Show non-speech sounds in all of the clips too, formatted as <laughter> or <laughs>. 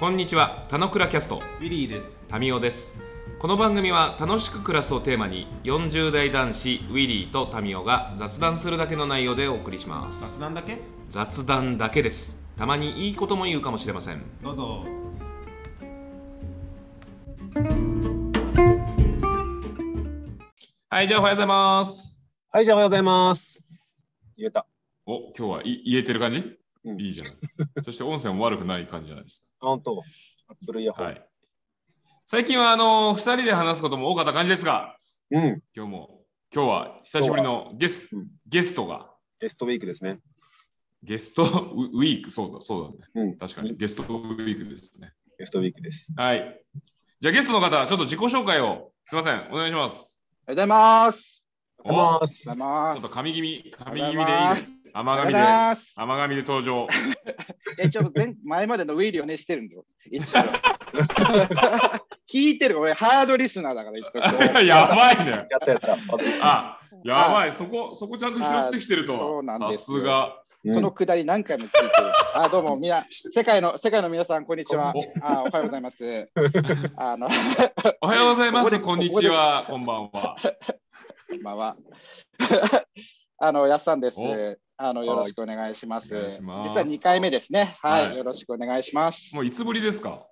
こんにちは、たのくらキャスト、ウィリーです。タミオです。この番組は楽しく暮らすをテーマに、40代男子ウィリーとタミオが雑談するだけの内容でお送りします。雑談だけ？雑談だけです。たまにいいことも言うかもしれません。どうぞ。はい、じゃあおはようございます。はい、じゃあおはようございます。言えた。お、今日はい言えてる感じ、うんいいじゃない。<laughs> そして音声も悪くない感じじゃないですあ本当。アップルイヤか。ホン。はい。最近はあの二人で話すことも多かった感じですが、うん。今日も今日は久しぶりのゲスト、うんゲストがゲストウィークですね。ゲストウ <laughs> ウィーク、そうだ、そうだね。うん。確かにゲストウィークですね。ゲストウィークです。はい。じゃあゲストの方、ちょっと自己紹介をすみません、お願いします。おはようございます。おはようございまおす。ちょっと神気味、神気味でいいですす。甘神で。甘神で登場。<laughs> え、ちょっと前前までのウィリーをねしてるんだよ。一応。<laughs> 聞いてる俺ハードリスナーだから言っとくとやばいね。やったやった。私あ、やばい、そこ、そこちゃんと拾ってきてるあそとう。なんさですよすが。うんこのくだり何回も聞いてる。あ、どうもみな <laughs> 世界の世界の皆さんこんにちはお。あ、おはようございます。あの、おはようございます。ここでこんにちは。こんばんは。こんばんは。あの、やっさんですお。あの、よろしくお願いします。実は2回目ですね。はい、はいよろしくお願いします。もういつぶりですか？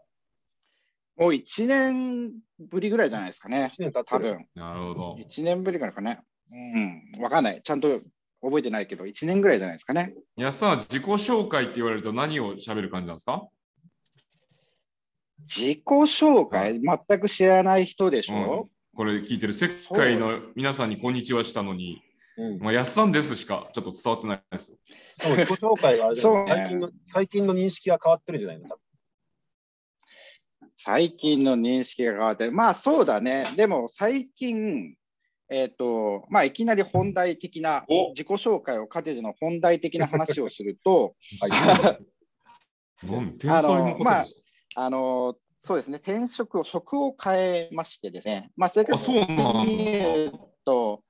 もう1年ぶりぐらいじゃないですかね。1年経ってる。多分。なるほど。1年ぶりからかね。うん、わかんない。ちゃんと覚えてないけど、1年ぐらいじゃないですかね。やっさんは自己紹介って言われると何を喋る感じなんですか？自己紹介、全く知らない人でしょ、これ聞いてる世界の皆さんにこんにちはしたのに、うん。まあ、やっさんですしかちょっと伝わってないですよ。自己紹介があれじゃないそうね。最近の最近の認識が変わってるんじゃないの？多分最近の認識が変わって、まあそうだね。でも最近、えっ、と、まあいきなり本題的な、お。自己紹介をかけての本題的な話をすると、<laughs> なん天才の方ですあの、そうですね、転職を、職を変えましてですね、まあ、正か、あ、そうと、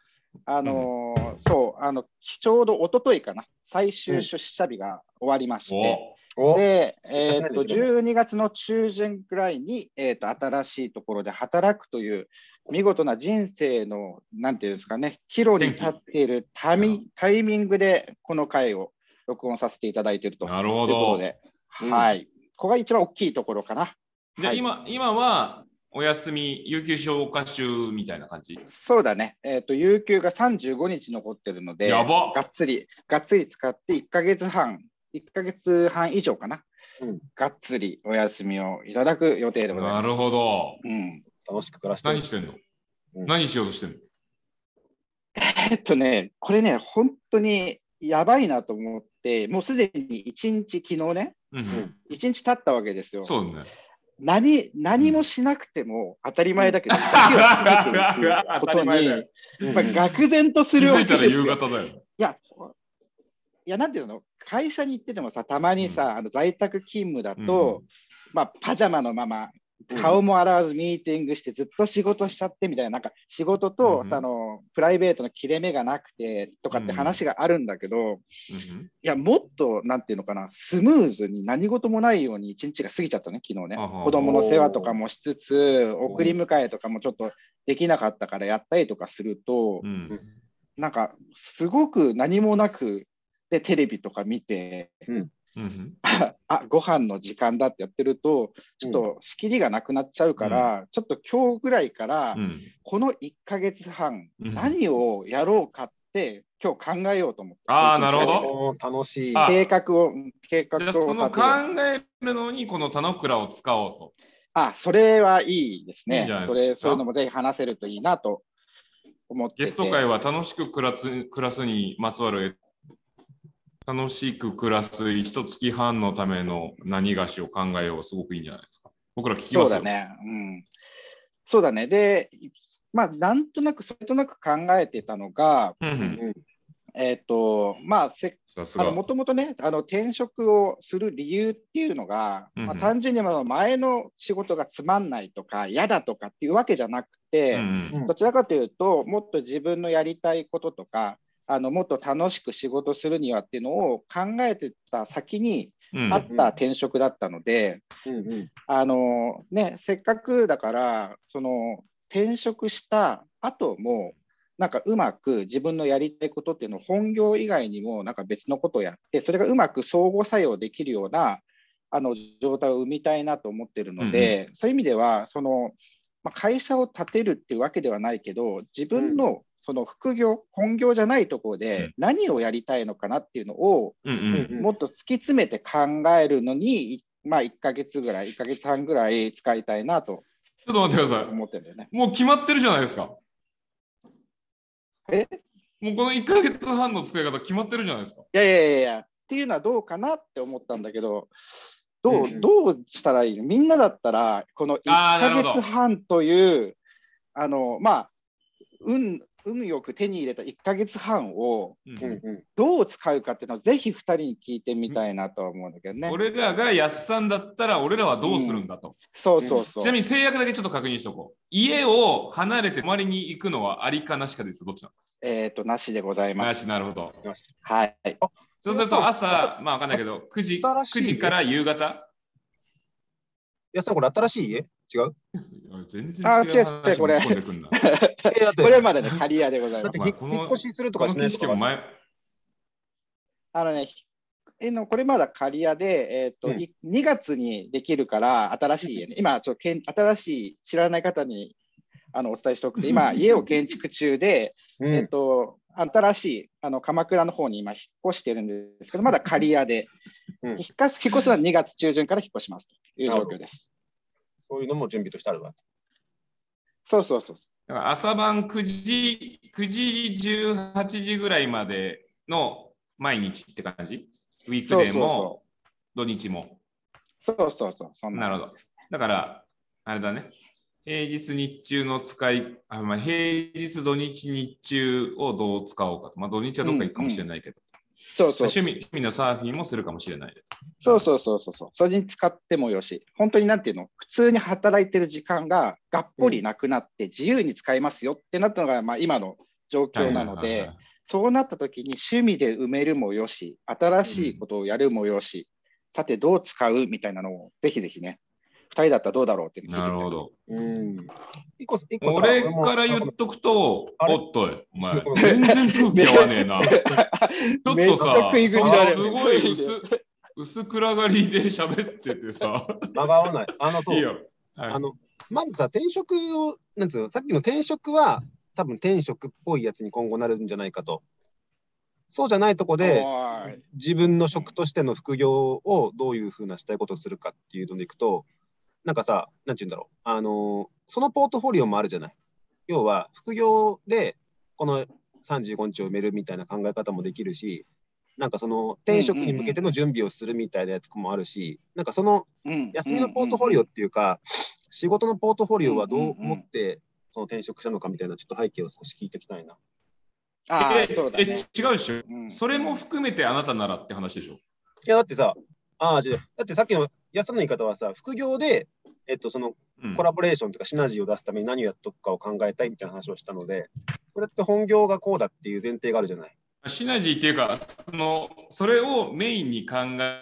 あのーそう、あの、ちょうど一昨日かな、最終出社日が終わりまして、おで、出社しえっと、ない。んですね12月の中旬ぐらいに、えっと、新しいところで働くという、見事な人生の、なんていうんですかね、岐路に立っているタイミタイミングで、この回を録音させていただいていると。いうなるほど。ことで、うん。はい。ここが一番大きいところかな。はいじゃあ今、今はお休み、有給消化中みたいな感じ？そうだね。えっ、と、有給が35日残ってるので、やばがっつり、がっつり使って1ヶ月半、1ヶ月半以上かな。うんがっつりお休みをいただく予定でございます。なるほど。うん。楽しく暮らしてる何してんの、うん何しようとしてんの？えっとね、これね、本当にやばいなと思って、もうすでに1日、昨日ね、うんうん1日経ったわけですよ。そうだね。何何もしなくても当たり前だけど、時は過ぎていくことに、まあ、愕然とす気るわけですよ。方だよ。いや、いや、なんていうの、会社に行っててもさ、たまにさ、あの在宅勤務だと、まあ、パジャマのまま、顔も洗わずミーティングしてずっと仕事しちゃってみたいな、なんか仕事と、うんあのプライベートの切れ目がなくてとかって話があるんだけど、いや、もっと、なんていうのかな、スムーズに何事もないように一日が過ぎちゃったね、昨日ね。子供の世話とかもしつつ、送り迎えとかもちょっとできなかったからやったりとかすると、うん。なんか、すごく何もなく、で、テレビとか見て、うん <laughs> あ、ご飯の時間だってやってると、ちょっと仕切りがなくなっちゃうから、ちょっと今日ぐらいから、うんこの1ヶ月半、うん何をやろうかって、今日考えようと思って。あーなるほど楽しい。あ計画を、計画をじゃあその考えるのにこの田之倉を使おうと。あ、それはいいですね。いいんじゃないですかそれ、そういうのもぜひ話せるといいなと思ってて。ゲスト会は楽しく暮らす暮らすにまつわる楽しく暮らす一月半のための何がしを考えようすごくいいんじゃないですか。僕ら聞きますよ。そうだね。うん。そうだね。で、まあ、なんとなく、それとなく考えてたのが、うんうんえっ、と、まあ、せもともとね、あの転職をする理由っていうのが、うんうんまあ、単純にまあ前の仕事がつまんないとか、嫌だとかっていうわけじゃなくて、うんうんどちらかというと、もっと自分のやりたいこととか、あのもっと楽しく仕事するにはっていうのを考えてた先に、うん。あった転職だったので、うんうん。あのね、せっかくだから、その転職した後も、なんかうまく自分のやりたいことっていうのを本業以外にもなんか別のことをやって、それがうまく相互作用できるようなあの状態を生みたいなと思ってるので、そういう意味では、そのまあ、会社を立てるっていうわけではないけど、自分のその副業、本業じゃないところうんで何をやりたいのかなっていうのを、もっと突き詰めて考えるのに、まあ、1ヶ月ぐらい、1ヶ月半ぐらい使いたいなとちょっと待ってください。思ってるんだよね。もう決まってるじゃないですか。え？もうこの1ヶ月半の使い方決まってるじゃないですか。いやいやいやいや、っていうのはどうかなって思ったんだけど、どう,、うんどうしたらいいの？みんなだったら、この1ヶあーなるほど月半という、あの、まあ、運、運よく手に入れた1ヶ月半をうんうんうんどう使うかっていうのをぜひ2人に聞いてみたいなとは思うんだけどね。俺らが安さんだったら俺らはどうするんだと。そうそうそう。ちなみに制約だけちょっと確認しとこう。家を離れて泊まりに行くのはありかなしかで言うとどっちなえっ、と、なしでございのなます。しなるほど。はい。そうすると朝、まあわかんないけど、9時、新しい9時から夕方？やさん、これ新しい家？違う？全然あ違う違う違うこれ。<laughs> これまでね、仮屋でございます。引っ越しするとかしないとか。あのね、ひえのこれまだ仮屋で、えーとうん。い2月にできるから、新しい家ね、今ちょっとけん、新しい知らない方にあのお伝えしておくと、今、<laughs> 家を建築中で、うん。えー、と新しいあの鎌倉の方に今、引っ越してるんですけど、まだ仮屋で、うん。引っ越す引っ越すのは2月中旬から引っ越しますという状況です。そういうのも準備としてあるわ。そうそうそう。だから朝晩9時、9時、18時ぐらいまでの毎日って感じ？ウィークデーも土日も。そうそうそう、そんななるほどだから、あれだね。平日日中の使い、あまあ、平日土日日中をどう使おうかと。まあ、土日はどっか行くかもしれないけど、そうそう趣味趣味のサーフィンもするかもしれないで。そうそうそうそうそう。それに使ってもよし、本当になんていうの、普通に働いてる時間ががっぽりなくなって、自由に使いますよってなったのが、まあ、今の状況なのでそうなった時に趣味で埋めるもよし、新しいことをやるもよし、さてどう使う？みたいなのをぜひぜひね、2人だったらどうだろうっていてなるほど。うん。一個、一個さ俺から言っとくと、おっとい、お前ご、<laughs> 全然空気合わねえな。ちょっとさ、すごい薄薄暗がりで喋っててさ、間が合わない。あの、いいよ。はいあの、まずさ、転職を、なんつうの、さっきの転職は、多分転職っぽいやつに今後なるんじゃないかと。そうじゃないとこで、自分の職としての副業をどういうふうなしたいことをするかっていうのでいくと、なんかさ、なんて言うんだろう、あのーそのポートフォリオもあるじゃない。要は、副業でこの35日を埋めるみたいな考え方もできるし、なんかその転職に向けての準備をするみたいなやつもあるし、なんかそのうん休みのポートフォリオっていうか、仕事のポートフォリオはどう思ってその転職したのかみたいなちょっと背景を少し聞いていきたいな。あえあ、そうだね。え違うでしょ。うんそれも含めてあなたならって話でしょ。いや、だってさ、ああ。だってさっきの安田の言い方はさ、副業で、えっと、そのうんコラボレーションとかシナジーを出すために何をやっとくかを考えたいみたいな話をしたので、これって本業がこうだっていう前提があるじゃない？シナジーっていうか、そのそれをメインに考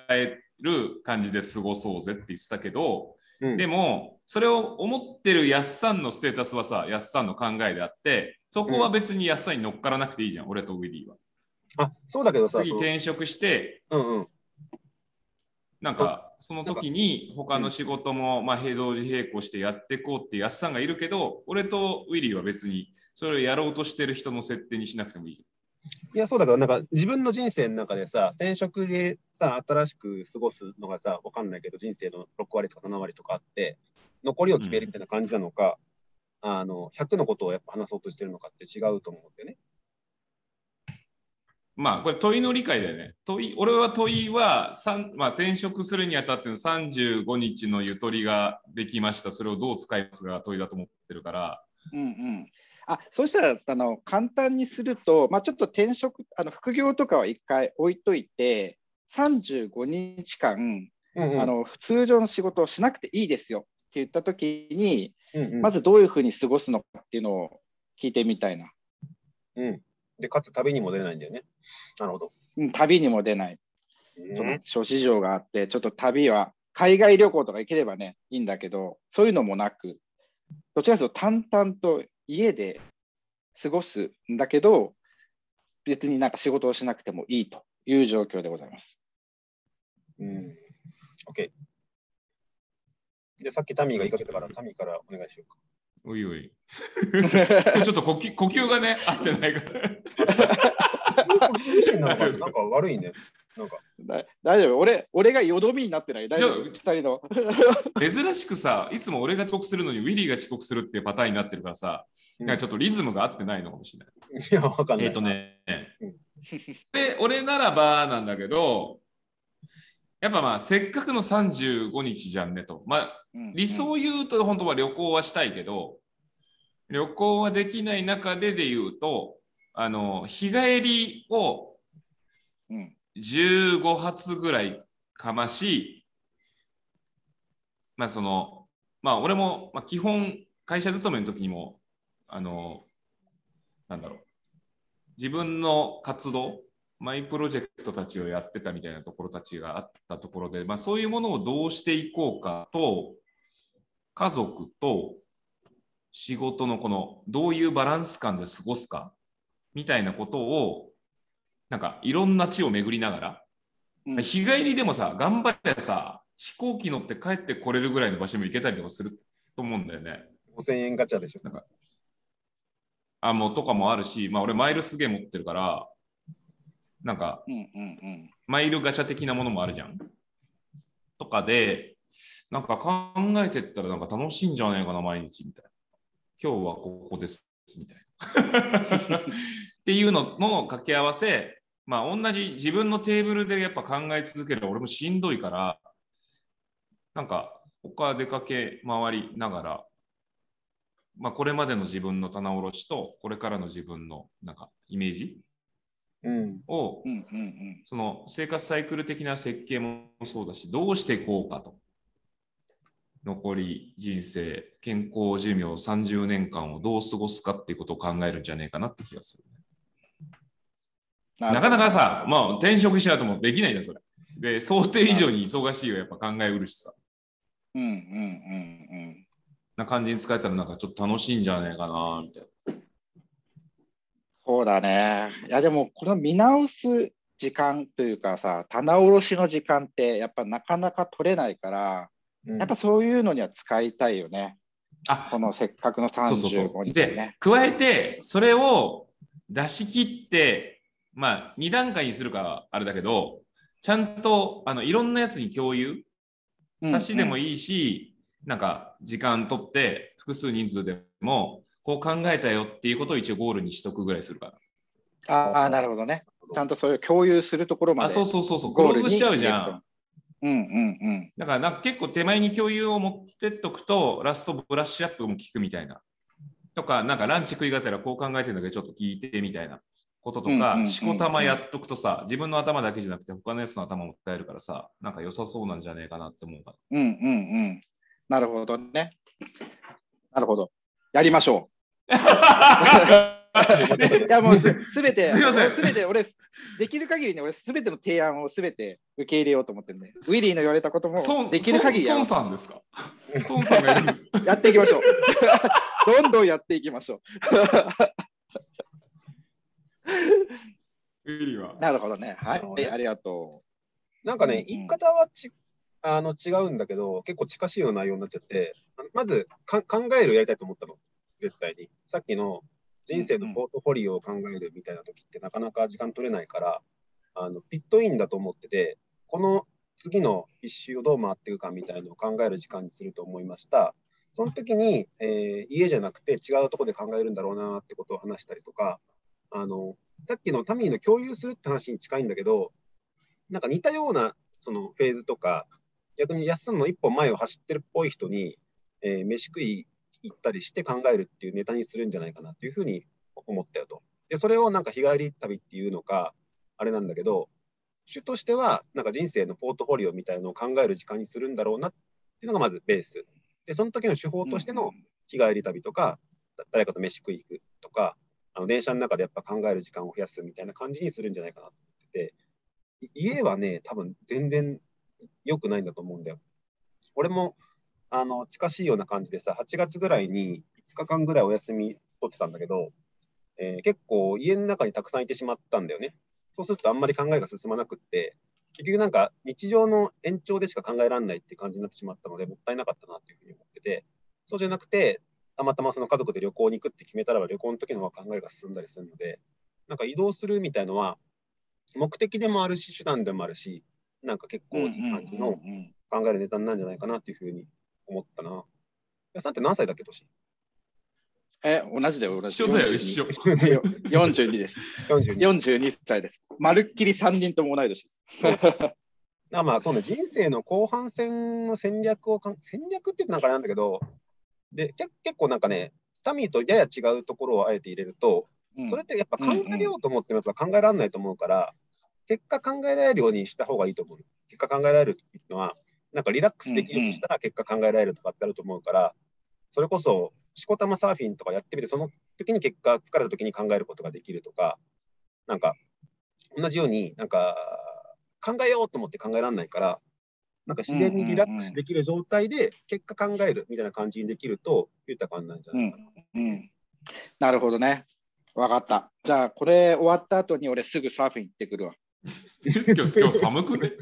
える感じで過ごそうぜって言ってたけど、うん、でも、それを思ってるやっさんのステータスはさ、やっさんの考えであって、そこは別にやっさんに乗っからなくていいじゃん、俺とウィリーは。あそうだけどさ、次転職して、うんうん。なんかその時に他の仕事もまあ並同時並行してやっていこうってやっさんがいるけど、俺とウィリーは別にそれをやろうとしてる人の設定にしなくてもいいじいや、そうだけど、なんか自分の人生の中でさ、転職でさ、新しく過ごすのがさ、わかんないけど、人生の6割とか7割とかあって、残りを決めるみたいな感じなのか、あの100のことをやっぱ話そうとしてるのかって違うと思うんだよね。まあこれ問いの理解だよね。問い俺は問いは、まあ、転職するにあたっての35日のゆとりができました。それをどう使いますが問いだと思ってるから。うんうん、あそうしたらあの簡単にすると、まあ、ちょっと転職あの副業とかは一回置いといて35日間、うんうんあの通常の仕事をしなくていいですよって言った時に、うんうんまずどういうふうに過ごすのかっていうのを聞いてみたいな、うん。で、かつ旅にも出れないんだよね。なるほど。うん、旅にも出ないその諸事情があって、ちょっと旅は海外旅行とか行ければね、いいんだけど、そういうのもなく、どちらかというと淡々と家で過ごすんだけど、別になんか仕事をしなくてもいいという状況でございます。うん。OK。で、さっきタミーが言いかけたから、タミーからお願いしようか。おいおい。<laughs> ちょっと呼吸呼吸がね、合ってないから。なんかなんか悪いね。なんか、だ大丈夫俺俺がよどみになってない大丈夫じ二人の。<laughs> 珍しくさ、いつも俺が遅刻するのにウィリーが遅刻するっていうパターンになってるからさ、うんなんかちょっとリズムが合ってないのかもしれない。いや、わかんない。えっ、とねうん、で、俺ならばなんだけど、やっぱまあ、せっかくの35日じゃんねと。まあ、うん理想を言うと本当は旅行はしたいけど、旅行はできない中でで言うと、あの、日帰りをうん。15発ぐらいかまし、まあその、まあ俺も、まあ、基本会社勤めの時にも、あの、なんだろう、自分の活動、マイプロジェクトたちをやってたみたいなところたちがあったところで、まあそういうものをどうしていこうかと、家族と仕事のこのどういうバランス感で過ごすかみたいなことをなんかいろんな地を巡りながら、うん日帰りでもさ頑張ってさ飛行機乗って帰ってこれるぐらいの場所にも行けたりとかすると思うんだよね。5000円ガチャでしょ。あもうとかもあるし、まあ俺マイルすげえ持ってるからなんかうんうんうんマイルガチャ的なものもあるじゃん。とかで、なんか考えてったらなんか楽しいんじゃないかな、毎日みたいな。今日はここです、みたいな。っていうのの掛け合わせ、まあ同じ自分のテーブルでやっぱ考え続ける俺もしんどいから、なんか他出かけ回りながら、まあこれまでの自分の棚卸しとこれからの自分のなんかイメージうん。をうんうんうんその生活サイクル的な設計もそうだし、どうしていこうかと。残り人生、健康寿命30年間をどう過ごすかっていうことを考えるんじゃねえかなって気がする。ななかなかさ、まあ転職しないともできないじゃん、それ。で、想定以上に忙しいよ、やっぱ考えうるしさ。うんうんうんな感じに使えたらなんかちょっと楽しいんじゃねえかな、みたいな。そうだね。いやでもこの見直す時間というかさ、棚卸しの時間ってやっぱなかなか取れないから、うんやっぱそういうのには使いたいよね。あ、このせっかくのそうそうそ35う。日でね。、加えて、それを出し切って、まあ、2段階にするかはあれだけど、ちゃんとあのいろんなやつに共有、うん差しでもいいし、なんか時間取って、複数人数でも、こう考えたよっていうことを一応ゴールにしとくぐらいするから。ああ、なるほどね。ちゃんとそういう共有するところまで。あ、そうそうそうそう、クローズしちゃうじゃん。。うんうんうん。だからなんか結構手前に共有を持ってっとくと、ラストブラッシュアップも聞くみたいな。とか、なんかランチ食いがてらこう考えてるんだけど、ちょっと聞いてみたいなこととかしこたまやっとくとさ、自分の頭だけじゃなくて、他のやつの頭も使えるからさ、なんか良さそうなんじゃねえかなって思うから。うんうんうん。なるほどね。なるほど。やりましょう。<laughs> いやもうすすべて、すいません。すべて俺、できる限りね、俺すべての提案をすべて受け入れようと思ってるんで、ウィリーの言われたことも孫できる限りやろ孫さんですか？孫さんがやるんですやっていきましょう。<laughs> どんどんやっていきましょウィリーは？う。。なるほどね。はい、ありがとなんかね、言い方はちあの違うんだけど、結構近しいような内容になっちゃって、まずか考えるやりたいと思ったの、絶対に。さっきの人生のポートフォリオを考えるみたいな時ってなかなか時間取れないから、あのピットインだと思ってて、この次の一周をどう回っていくかみたいなのを考える時間にすると思いました。その時に、えー家じゃなくて違うところで考えるんだろうなってことを話したりとか、あのさっきのタミーの共有するって話に近いんだけど、なんか似たようなそのフェーズとか、逆に休むの一歩前を走ってるっぽい人に、えー飯食い行ったりして考えるっていうネタにするんじゃないかなっていうふうに思ったよと。で、それをなんか日帰り旅っていうのか、あれなんだけど、主としては、なんか人生のポートフォリオみたいなのを考える時間にするんだろうなっていうのがまずベース。で、その時の手法う。としての日帰り旅とか、だ誰かと飯食い行くとか、あの電車の中でやっぱ考える時間を増やすみたいな感じにするんじゃないかなって、家はね、多分全然良くないんだと思うんだよ。俺も、あの、近しいような感じでさ、8月ぐらいに5日間ぐらいお休み取ってたんだけど、えー結構家の中にたくさんいてしまったんだよね。そうするとあんまり考えが進まなくって、結局なんか日常の延長でしか考えられないっていう感じになってしまったので、もったいなかったなっていうふうに思ってて、そうじゃなくて、たまたまその家族で旅行に行くって決めたらば旅行の時の方が考えが進んだりするので、なんか移動するみたいのは、目的でもあるし、手段でもあるし、なんか結構いい感じの考えるネタになるんじゃないかなっていうふうに思ったな。やさんって何歳だっけ、年？え、同じだよ、同じ。一緒だよ、一緒。42です。?42。42歳です。まるっきり3人とも同い年です。あまあそうね、人生の後半戦の戦略を戦略って言ってなんかあれなんだけど、でけ結構なんかね、タミーとやや違うところをあえて入れると、うんそれってやっぱ考えようと思ってもやっぱ考えられないと思うから、結果考えられるようにした方がいいと思う。結果考えられるっていうのは、なんかリラックスできるとしたら結果考えられるとかってあると思うから、それこそ、しこたまサーフィンとかやってみて、その時に結果、疲れた時に考えることができるとか、なんか、同じように、なんか、考えようと思って考えられないから、なんか自然にリラックスできる状態で結果考えるみたいな感じにできると豊かになるんじゃないかな。うん、なるほどね。わかった。じゃあ、これ終わった後に俺すぐサーフィン行ってくるわ。<laughs> 今日寒くね？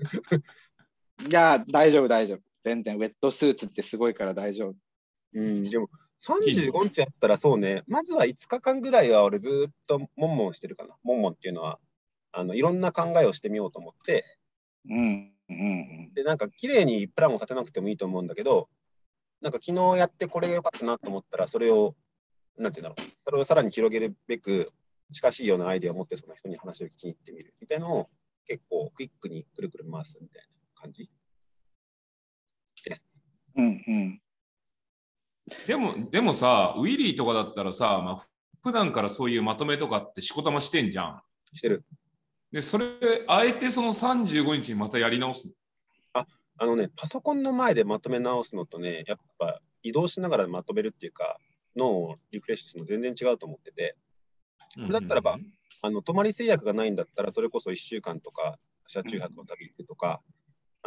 いや、大丈夫、大丈夫。全然、ウェットスーツってすごいから大丈夫。うん、でも35日やったらそうね、まずは5日間ぐらいは俺ずーっとモンモンしてるかな。モンモンっていうのは、あのいろんな考えをしてみようと思って、うん、うん、で、なんか綺麗にプランを立てなくてもいいと思うんだけど、なんか昨日やってこれが良かったなと思ったら、それを、なんていうんだろう、それをさらに広げるべく、近しいようなアイデアを持ってその人に話を聞きに行ってみる。みたいなのを結構クイックにくるくる回すみたいな感じです。うん、うん。でも、でもさ、ウィリーとかだったらさ、まあ、普段からそういうまとめとかってしこたましてんじゃん。してる。で、それ、あえてその35日にまたやり直す。あのね、パソコンの前でまとめ直すのとね、やっぱ移動しながらまとめるっていうか、脳をリフレッシュするの全然違うと思ってて、れだったらばあの泊まり制約がないんだったら、それこそ1週間とか、車中泊の旅行くとか、うほ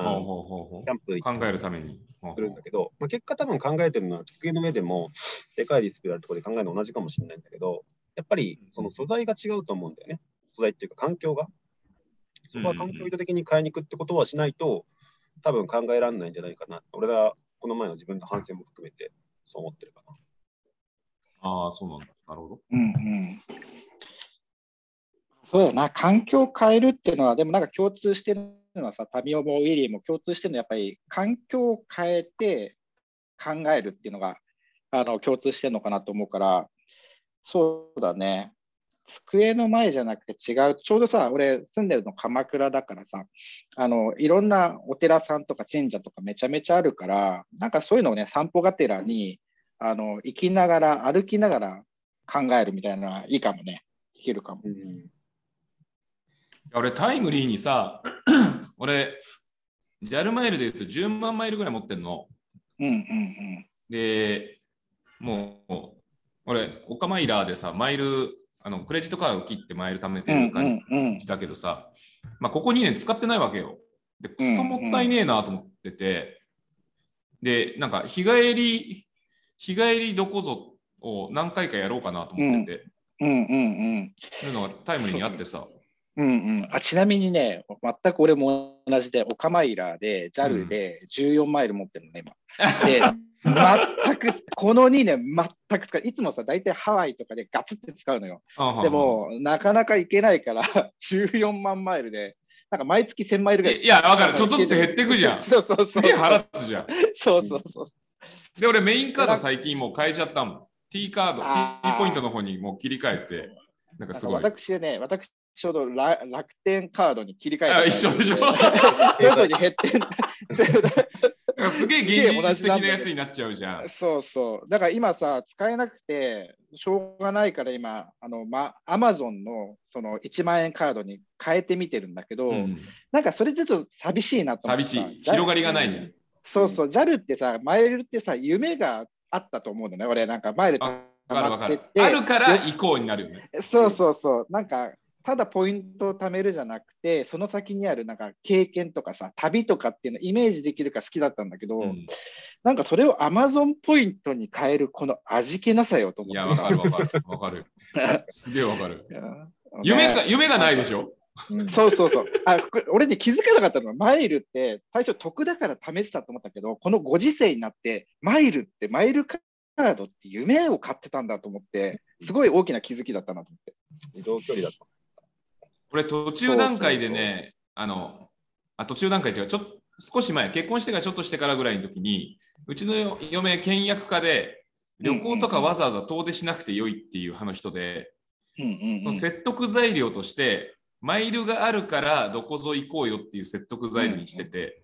うほうほキャンプ考えるために。するんだけど、まあ、結果多分考えてるのは机の上でもでかいディスプレイあるところで考えるの同じかもしれないんだけど、やっぱりその素材が違うと思うんだよね。素材っていうか環境が。そこは環境を意図的に変えに行くってことはしないと、多分考えられないんじゃないかな。俺はこの前の自分の反省も含めてそう思ってるかな。ああ、そうなんだ。なるほど。うんうんそうだな、環境を変えるっていうのは、でもなんか共通してるのはさ、タミオもウィリーも共通してるのは、やっぱり環境を変えて考えるっていうのがあの共通してるのかなと思うから、そうだね、机の前じゃなくて違う、ちょうどさ、俺住んでるの鎌倉だからさ、あのいろんなお寺さんとか神社とかめちゃめちゃあるから、なんかそういうのをね、散歩がてらにあの行きながら、歩きながら考えるみたいなのはいいかもね。できるかも。うん。俺、タイムリーにさ、俺、JAL マイルで言うと10万マイルぐらい持ってんの。うんうんで、もう、俺、オカマイラーでさ、マイル、あのクレジットカードを切ってマイル貯めてうん。うんる感うんうんじだけどさ、まあ、ここ2年使ってないわけよ。で、くそもったいねえなと思ってて、で、なんか、日帰り、日帰りどこぞを何回かやろうかなと思ってて、うんうんうんそういうのがタイムリーにあってさ、うんうんあちなみにね、全く俺も同じで、オカマイラーで、JAL で14マイル持ってるのね、今。で、全く、この2年、全く使う。いつもさ、大体ハワイとかでガツって使うのよ。でも、なかなか行けないから、14万マイルで、なんか毎月1000マイルぐらい。いや、わかる。ちょっとずつ減ってくじゃん。そうそうそう。すげえ腹立つじゃん。そうそうそう。で、俺メインカード最近もう変えちゃったもん。T カード、T ポイントの方にもう切り替えて、なんかすごい。私ね、私ちょうどら楽天カードに切り替えあた一緒でしょ徐々に減ってん <laughs> なんかすげえ現実的なやつになっちゃうじゃん。そうそう。だから今さ、使えなくて、しょうがないから今、あの、ま、アマゾンのその1万円カードに変えてみてるんだけど、うんなんかそれでちょっと寂しいなと思っ寂しい。広がりがないじゃん。そうそう、JAL ってさ、マイルってさ、夢があったと思うのね。俺、なんかマイルあるから行こうになるよね。そうそうそう、なんかただポイントを貯めるじゃなくて、その先にあるなんか経験とかさ、旅とかっていうのをイメージできるか好きだったんだけど、うんなんかそれを Amazon ポイントに変えるこの味気なさよと思いや、ってわかるわかる。わかる。<laughs> すげえわかる。いや夢が、ね夢がないでしょ？そうそうそう。あこれ俺ね、気づかなかったのは、マイルって最初得だから試してたと思ったけど、このご時世になって、マイルって、マイルカードって夢を買ってたんだと思って、すごい大きな気づきだったなと思って。移動距離だと。これ途中段階でね、あの、あ途中段階違う、ちょっと少し前、結婚してからちょっとしてからぐらいの時に、うちの嫁、倹約家で、旅行とかわざわざ遠出しなくてよいっていう派の人で、その説得材料として、マイルがあるからどこぞ行こうよっていう説得材料にしてて、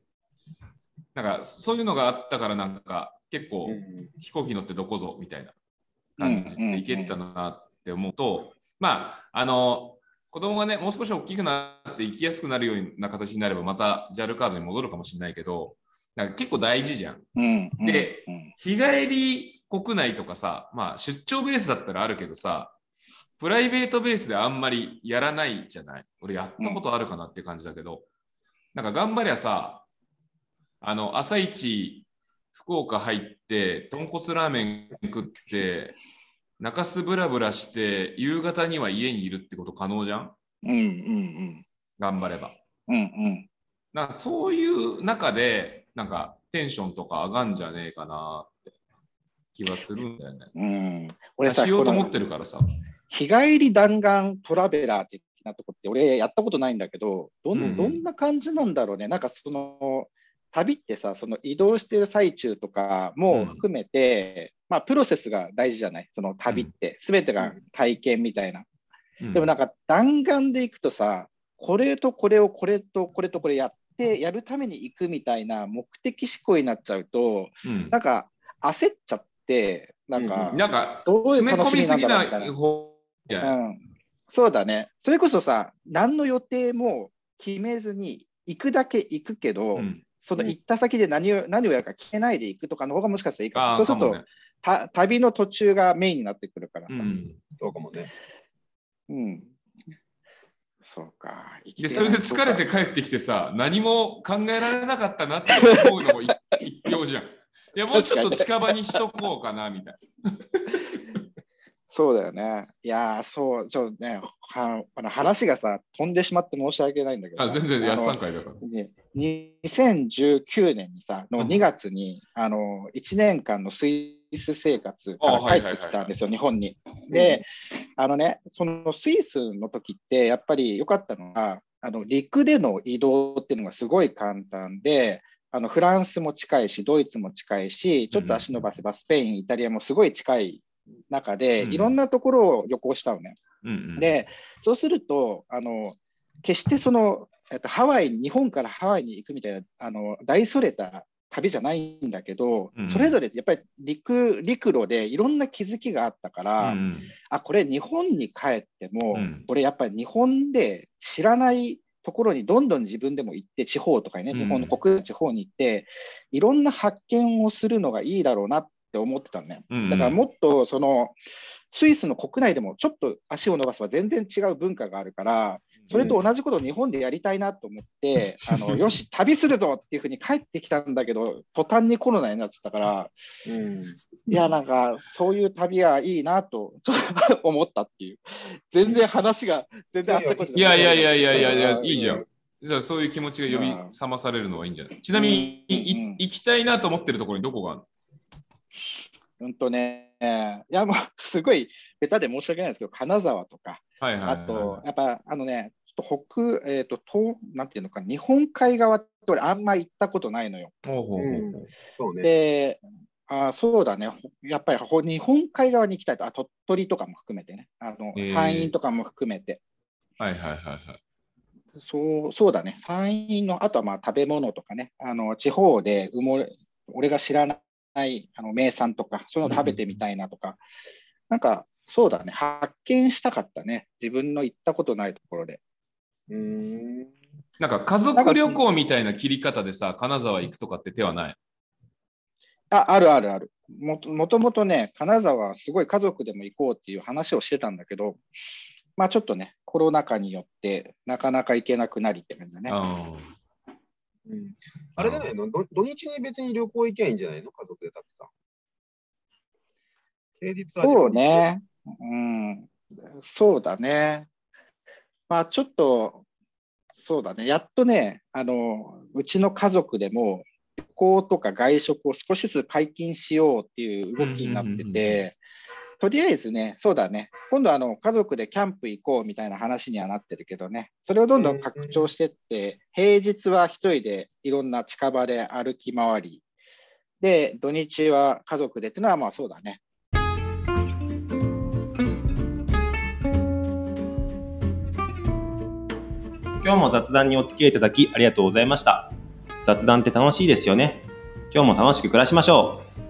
なんかそういうのがあったからなんか結構飛行機乗ってどこぞみたいな感じで行けてたなって思うと、まああの子供がねもう少し大きくなって行きやすくなるような形になればまた JAL カードに戻るかもしれないけどなんか結構大事じゃん。うんうんでうん。日帰り国内とかさ、まあ、出張ベースだったらあるけどさ、プライベートベースであんまりやらないじゃない？俺やったことあるかなって感じだけど、なんか頑張りゃさ、あの、朝一、福岡入って、豚骨ラーメン食って、中洲ブラブラして、夕方には家にいるってこと可能じゃん？うんうん頑張れば。うんうん。なんかそういう中で、なんかテンションとか上がんじゃねえかなって気はするんだよね。うん。俺さしようと思ってるからさ。日帰り弾丸トラベラー的なとこって俺やったことないんだけどどん,、うん。うんどんな感じなんだろうね。なんかその旅ってさその移動してる最中とかも含めて、まあプロセスが大事じゃない？その旅って全てが体験みたいな、でもなんか弾丸で行くとさこれとこれをこれとこれとこれやってやるために行くみたいな目的思考になっちゃうとうん。なんか焦っちゃってなんか、うんなんかどういう詰め込みすぎな楽しみなんだろうみたいな。うん、そうだね。それこそさ、何の予定も決めずに行くだけ行くけど、うん。その行った先で何を何をやるか決めないで行くとかの方がもしかしたらいいかそうすると、た旅の途中がメインになってくるからさ。うん。うんそうかもね。そうか。でてそれで疲れて帰ってきてさ何も考えられなかったなって思うのも一一興じゃん。いやもうちょっと近場にしとこうかなみたいそうだよね。いやー、そう、ちょっとね、はあの話がさ、飛んでしまって申し訳ないんだけどな。あさ。全然安さん会だから。ね2019年にさ、のうん2月に、あの1年間のスイス生活かあら帰ってきたんですよ、日本に。で、あのね、そのスイスの時って、やっぱり良かったのが、あの陸での移動っていうのがすごい簡単で、あのフランスも近いし、ドイツも近いし、ちょっと足伸ばせばスペイン、イタリアもすごい近い中で、うん。いろんなところを旅行したのね。うんうん、で、そうすると、あの決してその、えっと、ハワイ、日本からハワイに行くみたいな、あの大それた旅じゃないんだけど、うん。それぞれやっぱり陸陸路でいろんな気づきがあったから、うんうん。あ、これ日本に帰っても、うん。俺やっぱり日本で知らないところにどんどん自分でも行って、地方とかにね、うん。日本の国内地方に行って、いろんな発見をするのがいいだろうなって思ってたのね。うん。うんだからもっとそのスイスの国内でもちょっと足を伸ばせば全然違う文化があるから、それと同じことを日本でやりたいなと思って、あの <laughs> よし、旅するぞっていうふうに帰ってきたんだけど、途端にコロナになってたから、うん。いや、なんかそういう旅はいいなとちょっと思ったっていう、全然話が全然あっちゃこっちゃい。やいやいやいやいやいやうん。いいじゃん。じゃあそういう気持ちが呼び覚まされるのはいいんじゃない？ちなみに、いうん。うん。行きたいなと思ってるところにどこがあるの？うんとね、いや、もうすごいベタで申し訳ないですけど、金沢とか、はいはいはい、あと、やっぱあのね、ちょっと北、えっ、と、東、なんていうのか、日本海側って俺あんま行ったことないのよ。ほうほうほうほう。そうね。で、あそうだね、ほやっぱりほ日本海側に行きたいと、あ鳥取とかも含めてね、あの山陰とかも含めて、はいはいはいはい。そうそうだね、山陰の、あとはまあ食べ物とかね、あの地方で埋もれ、俺が知らないあの名産とか、そういうの食べてみたいなとか、なんかそうだね、発見したかったね、自分の行ったことないところで。うーん。なんか家族旅行みたいな切り方でさ、金沢行くとかって手はない？ああるあるあるもと。もともとね、金沢、すごい家族でも行こうっていう話をしてたんだけど、まあちょっとね、コロナ禍によってなかなか行けなくなりって感じだね。あうんあれじゃないのど土日に別に旅行行けばいいんじゃないの家族でたくさん。平日はそう。ね。うん。そうだね。まあちょっと、そうだね。やっとね、あの、うちの家族でも旅行とか外食を少しずつ解禁しようっていう動きになってうんうんうんうんて、とりあえずね、そうだね。今度あの、家族でキャンプ行こうみたいな話にはなってるけどね。それをどんどん拡張してって、平日は一人でいろんな近場で歩き回り、で、土日は家族でっていうのはまあそうだね。今日も雑談にお付き合いいただきありがとうございました。雑談って楽しいですよね。今日も楽しく暮らしましょう。